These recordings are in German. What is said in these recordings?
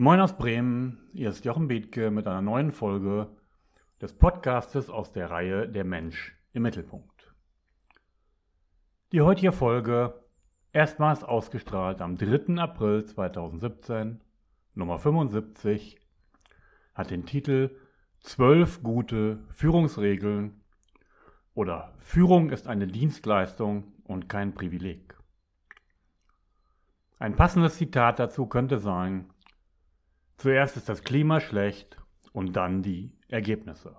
Moin aus Bremen, hier ist Jochen Bethke mit einer neuen Folge des Podcastes aus der Reihe Der Mensch im Mittelpunkt. Die heutige Folge, erstmals ausgestrahlt am 3. April 2017, Nummer 75, hat den Titel Zwölf gute Führungsregeln oder Führung ist eine Dienstleistung und kein Privileg. Ein passendes Zitat dazu könnte sein, zuerst ist das Klima schlecht und dann die Ergebnisse.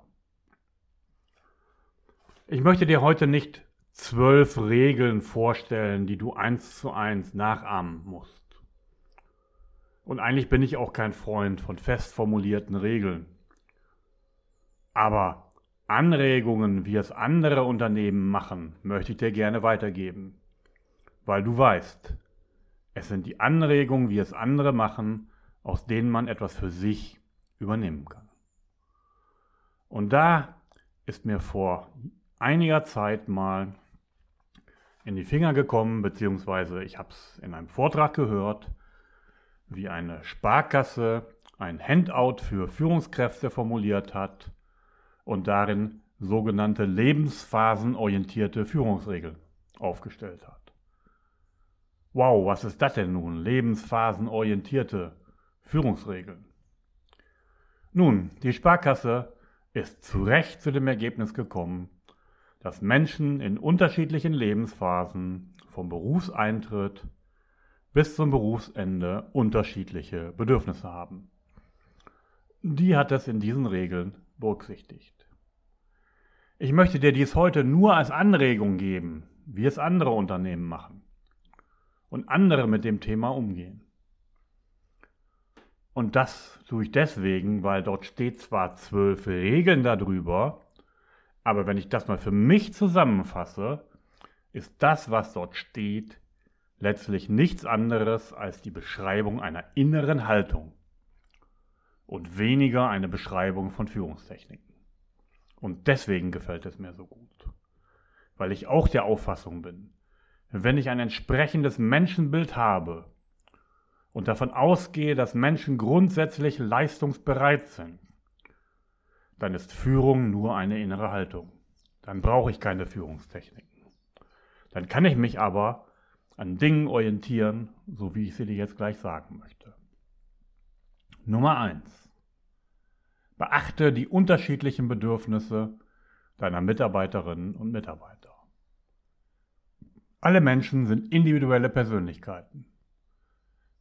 Ich möchte dir heute nicht zwölf Regeln vorstellen, die du eins zu eins nachahmen musst. Und eigentlich bin ich auch kein Freund von fest formulierten Regeln. Aber Anregungen, wie es andere Unternehmen machen, möchte ich dir gerne weitergeben. Weil du weißt, es sind die Anregungen, wie es andere machen, aus denen man etwas für sich übernehmen kann. Und da ist mir vor einiger Zeit mal in die Finger gekommen, beziehungsweise ich habe es in einem Vortrag gehört, wie eine Sparkasse ein Handout für Führungskräfte formuliert hat und darin sogenannte lebensphasenorientierte Führungsregeln aufgestellt hat. Wow, was ist das denn nun? Lebensphasenorientierte Führungsregeln. Nun, die Sparkasse ist zu Recht zu dem Ergebnis gekommen, dass Menschen in unterschiedlichen Lebensphasen vom Berufseintritt bis zum Berufsende unterschiedliche Bedürfnisse haben. Die hat es in diesen Regeln berücksichtigt. Ich möchte dir dies heute nur als Anregung geben, wie es andere Unternehmen machen und andere mit dem Thema umgehen. Und das tue ich deswegen, weil dort steht zwar zwölf Regeln darüber, aber wenn ich das mal für mich zusammenfasse, ist das, was dort steht, letztlich nichts anderes als die Beschreibung einer inneren Haltung und weniger eine Beschreibung von Führungstechniken. Und deswegen gefällt es mir so gut, weil ich auch der Auffassung bin, wenn ich ein entsprechendes Menschenbild habe und davon ausgehe, dass Menschen grundsätzlich leistungsbereit sind, dann ist Führung nur eine innere Haltung. Dann brauche ich keine Führungstechniken. Dann kann ich mich aber an Dingen orientieren, so wie ich sie dir jetzt gleich sagen möchte. Nummer eins: Beachte die unterschiedlichen Bedürfnisse deiner Mitarbeiterinnen und Mitarbeiter. Alle Menschen sind individuelle Persönlichkeiten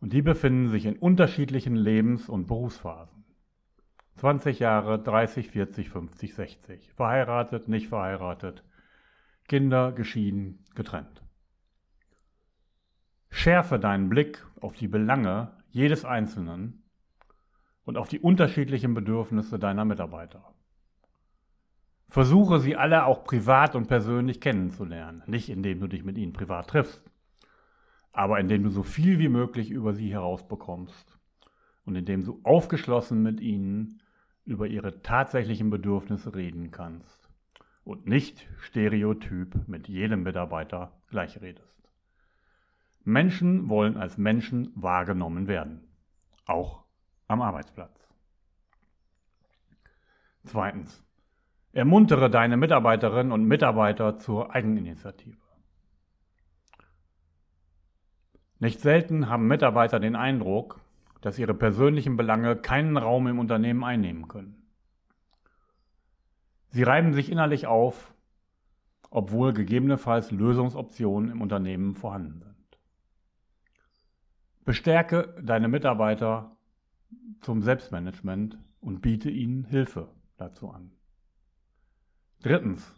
und die befinden sich in unterschiedlichen Lebens- und Berufsphasen. 20 Jahre, 30, 40, 50, 60. Verheiratet, nicht verheiratet. Kinder, geschieden, getrennt. Schärfe deinen Blick auf die Belange jedes Einzelnen und auf die unterschiedlichen Bedürfnisse deiner Mitarbeiter. Versuche sie alle auch privat und persönlich kennenzulernen. Nicht indem du dich mit ihnen privat triffst, aber indem du so viel wie möglich über sie herausbekommst und indem du aufgeschlossen mit ihnen über ihre tatsächlichen Bedürfnisse reden kannst und nicht stereotyp mit jedem Mitarbeiter gleich redest. Menschen wollen als Menschen wahrgenommen werden, auch am Arbeitsplatz. Zweitens. Ermuntere deine Mitarbeiterinnen und Mitarbeiter zur Eigeninitiative. Nicht selten haben Mitarbeiter den Eindruck, dass ihre persönlichen Belange keinen Raum im Unternehmen einnehmen können. Sie reiben sich innerlich auf, obwohl gegebenenfalls Lösungsoptionen im Unternehmen vorhanden sind. Bestärke deine Mitarbeiter zum Selbstmanagement und biete ihnen Hilfe dazu an. Drittens.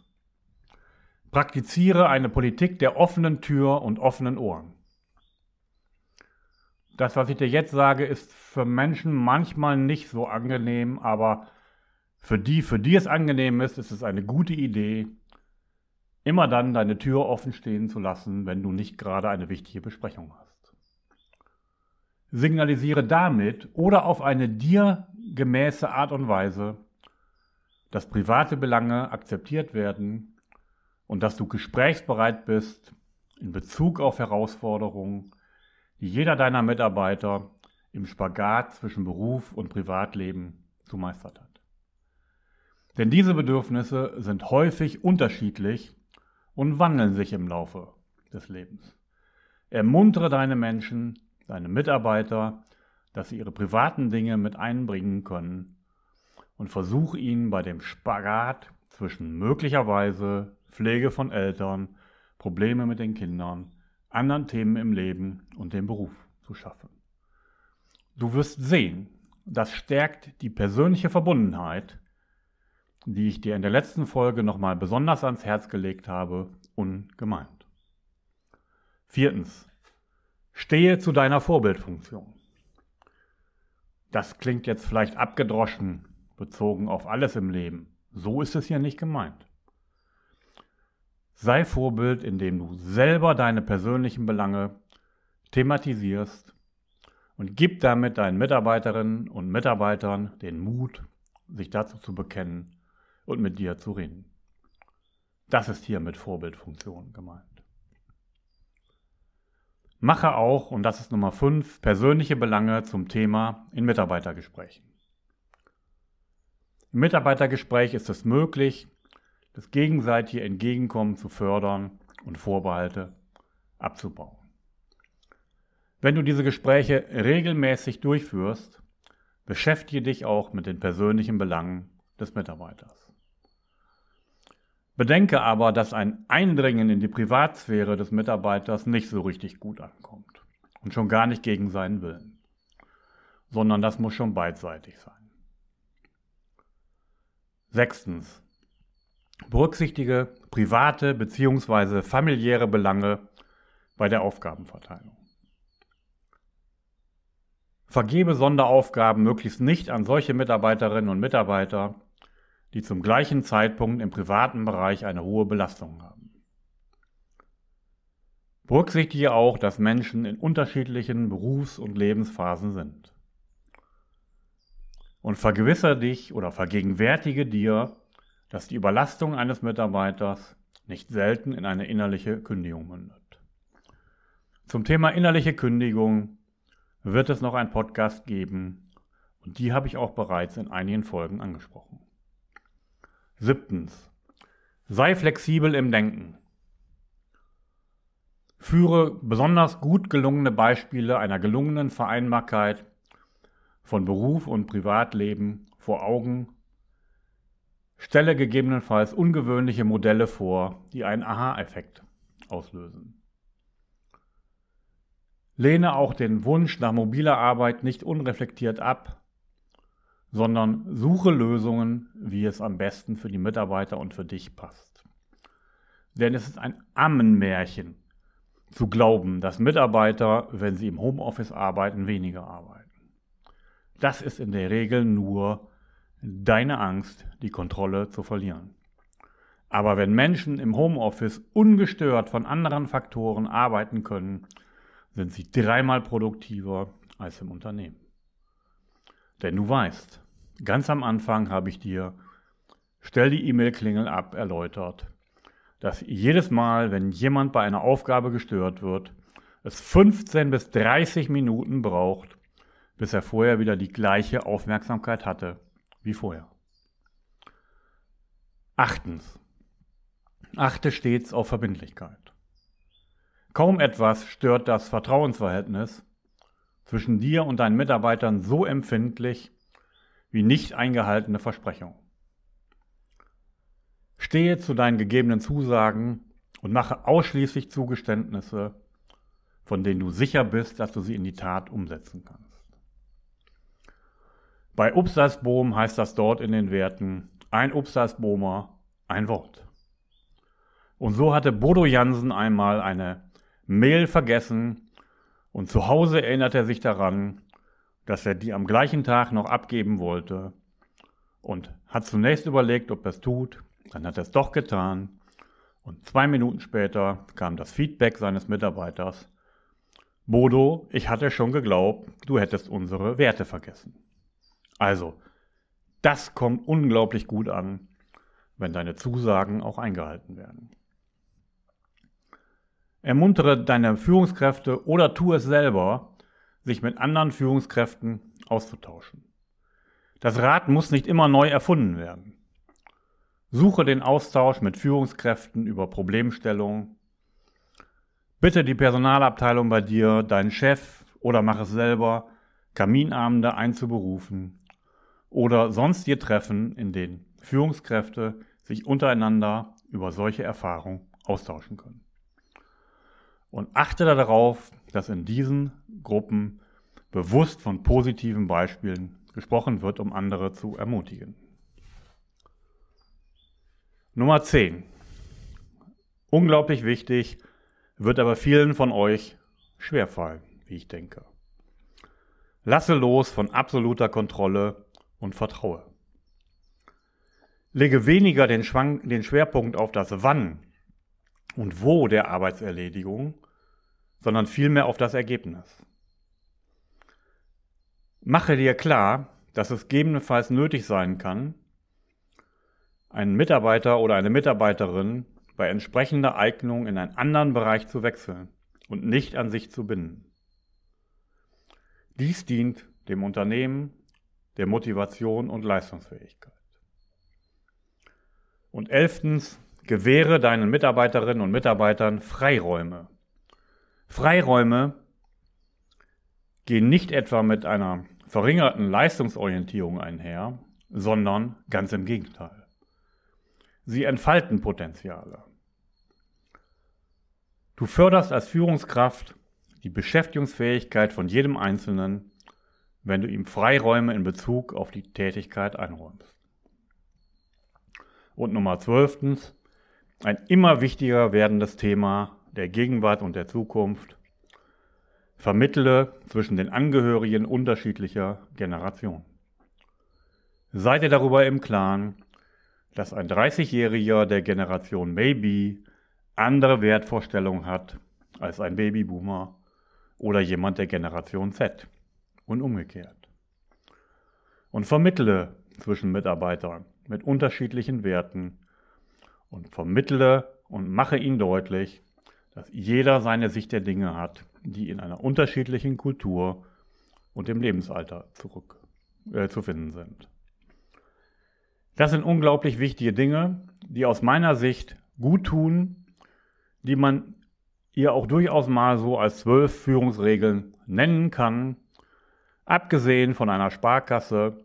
Praktiziere eine Politik der offenen Tür und offenen Ohren. Das, was ich dir jetzt sage, ist für Menschen manchmal nicht so angenehm, aber für die, für die es angenehm ist, ist es eine gute Idee, immer dann deine Tür offen stehen zu lassen, wenn du nicht gerade eine wichtige Besprechung hast. Signalisiere damit oder auf eine dir gemäße Art und Weise, dass private Belange akzeptiert werden und dass du gesprächsbereit bist in Bezug auf Herausforderungen, jeder deiner Mitarbeiter im Spagat zwischen Beruf und Privatleben gemeistert hat. Denn diese Bedürfnisse sind häufig unterschiedlich und wandeln sich im Laufe des Lebens. Ermuntere deine Menschen, deine Mitarbeiter, dass sie ihre privaten Dinge mit einbringen können und versuche ihnen bei dem Spagat zwischen möglicherweise Pflege von Eltern, Probleme mit den Kindern, anderen Themen im Leben und dem Beruf zu schaffen. Du wirst sehen, das stärkt die persönliche Verbundenheit, die ich dir in der letzten Folge nochmal besonders ans Herz gelegt habe, ungemein. Viertens, stehe zu deiner Vorbildfunktion. Das klingt jetzt vielleicht abgedroschen, bezogen auf alles im Leben. So ist es hier nicht gemeint. Sei Vorbild, indem du selber deine persönlichen Belange thematisierst und gib damit deinen Mitarbeiterinnen und Mitarbeitern den Mut, sich dazu zu bekennen und mit dir zu reden. Das ist hier mit Vorbildfunktion gemeint. Mache auch, und das ist Nummer 5, persönliche Belange zum Thema in Mitarbeitergesprächen. Im Mitarbeitergespräch ist es möglich, das gegenseitige Entgegenkommen zu fördern und Vorbehalte abzubauen. Wenn du diese Gespräche regelmäßig durchführst, beschäftige dich auch mit den persönlichen Belangen des Mitarbeiters. Bedenke aber, dass ein Eindringen in die Privatsphäre des Mitarbeiters nicht so richtig gut ankommt und schon gar nicht gegen seinen Willen, sondern das muss schon beidseitig sein. Sechstens. Berücksichtige private bzw. familiäre Belange bei der Aufgabenverteilung. Vergebe Sonderaufgaben möglichst nicht an solche Mitarbeiterinnen und Mitarbeiter, die zum gleichen Zeitpunkt im privaten Bereich eine hohe Belastung haben. Berücksichtige auch, dass Menschen in unterschiedlichen Berufs- und Lebensphasen sind und vergewissere dich oder vergegenwärtige dir, dass die Überlastung eines Mitarbeiters nicht selten in eine innerliche Kündigung mündet. Zum Thema innerliche Kündigung wird es noch ein Podcast geben und die habe ich auch bereits in einigen Folgen angesprochen. Siebtens. Sei flexibel im Denken. Führe besonders gut gelungene Beispiele einer gelungenen Vereinbarkeit von Beruf und Privatleben vor Augen, stelle gegebenenfalls ungewöhnliche Modelle vor, die einen Aha-Effekt auslösen. Lehne auch den Wunsch nach mobiler Arbeit nicht unreflektiert ab, sondern suche Lösungen, wie es am besten für die Mitarbeiter und für dich passt. Denn es ist ein Ammenmärchen zu glauben, dass Mitarbeiter, wenn sie im Homeoffice arbeiten, weniger arbeiten. Das ist in der Regel nur deine Angst, die Kontrolle zu verlieren. Aber wenn Menschen im Homeoffice ungestört von anderen Faktoren arbeiten können, sind sie dreimal produktiver als im Unternehmen. Denn du weißt, ganz am Anfang habe ich dir, stell die E-Mail-Klingel ab, erläutert, dass jedes Mal, wenn jemand bei einer Aufgabe gestört wird, es 15 bis 30 Minuten braucht, bis er vorher wieder die gleiche Aufmerksamkeit hatte wie vorher. Achtens. Achte stets auf Verbindlichkeit. Kaum etwas stört das Vertrauensverhältnis zwischen dir und deinen Mitarbeitern so empfindlich wie nicht eingehaltene Versprechungen. Stehe zu deinen gegebenen Zusagen und mache ausschließlich Zugeständnisse, von denen du sicher bist, dass du sie in die Tat umsetzen kannst. Bei Upsalsbohm heißt das dort in den Werten ein Upsalsbohmer, ein Wort. Und so hatte Bodo Jansen einmal eine Mail vergessen und zu Hause erinnert er sich daran, dass er die am gleichen Tag noch abgeben wollte und hat zunächst überlegt, ob er es tut, dann hat er es doch getan und zwei Minuten später kam das Feedback seines Mitarbeiters, Bodo, ich hatte schon geglaubt, du hättest unsere Werte vergessen. Also, das kommt unglaublich gut an, wenn deine Zusagen auch eingehalten werden. Ermuntere deine Führungskräfte oder tu es selber, sich mit anderen Führungskräften auszutauschen. Das Rad muss nicht immer neu erfunden werden. Suche den Austausch mit Führungskräften über Problemstellungen. Bitte die Personalabteilung bei dir, deinen Chef oder mach es selber, Kaminabende einzuberufen oder sonstige Treffen, in denen Führungskräfte sich untereinander über solche Erfahrungen austauschen können. Und achte darauf, dass in diesen Gruppen bewusst von positiven Beispielen gesprochen wird, um andere zu ermutigen. Nummer 10. Unglaublich wichtig, wird aber vielen von euch schwerfallen, wie ich denke. Lasse los von absoluter Kontrolle und vertraue. Lege weniger den, Schwang, den Schwerpunkt auf das Wann und Wo der Arbeitserledigung, sondern vielmehr auf das Ergebnis. Mache dir klar, dass es gegebenenfalls nötig sein kann, einen Mitarbeiter oder eine Mitarbeiterin bei entsprechender Eignung in einen anderen Bereich zu wechseln und nicht an sich zu binden. Dies dient dem Unternehmen, der Motivation und Leistungsfähigkeit. Und elftens, gewähre deinen Mitarbeiterinnen und Mitarbeitern Freiräume. Freiräume gehen nicht etwa mit einer verringerten Leistungsorientierung einher, sondern ganz im Gegenteil. Sie entfalten Potenziale. Du förderst als Führungskraft die Beschäftigungsfähigkeit von jedem Einzelnen, wenn du ihm Freiräume in Bezug auf die Tätigkeit einräumst. Und Nummer zwölftens, ein immer wichtiger werdendes Thema der Gegenwart und der Zukunft, vermittle zwischen den Angehörigen unterschiedlicher Generationen. Seid ihr darüber im Klaren, dass ein 30-Jähriger der Generation Maybe andere Wertvorstellungen hat als ein Babyboomer oder jemand der Generation Z und umgekehrt. Und vermittle zwischen Mitarbeitern mit unterschiedlichen Werten und vermittle und mache ihnen deutlich, dass jeder seine Sicht der Dinge hat, die in einer unterschiedlichen Kultur und im Lebensalter zurück äh, zu finden sind. Das sind unglaublich wichtige Dinge, die aus meiner Sicht gut tun, die man ihr auch durchaus mal so als zwölf Führungsregeln nennen kann, abgesehen von einer Sparkasse,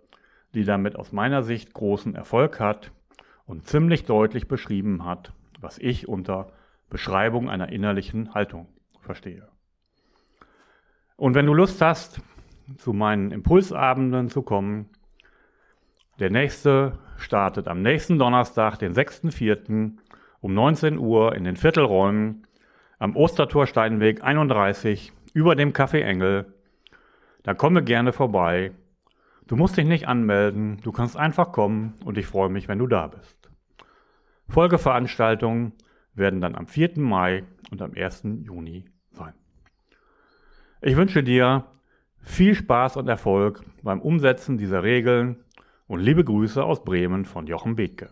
die damit aus meiner Sicht großen Erfolg hat und ziemlich deutlich beschrieben hat, was ich unter Beschreibung einer innerlichen Haltung verstehe. Und wenn du Lust hast, zu meinen Impulsabenden zu kommen, der nächste startet am nächsten Donnerstag, den 6.4. um 19 Uhr in den Viertelräumen am Ostertor Steinweg 31 über dem Café Engel. Da komme gerne vorbei. Du musst dich nicht anmelden, du kannst einfach kommen und ich freue mich, wenn du da bist. Folgeveranstaltungen werden dann am 4. Mai und am 1. Juni sein. Ich wünsche dir viel Spaß und Erfolg beim Umsetzen dieser Regeln und liebe Grüße aus Bremen von Jochen Bethke.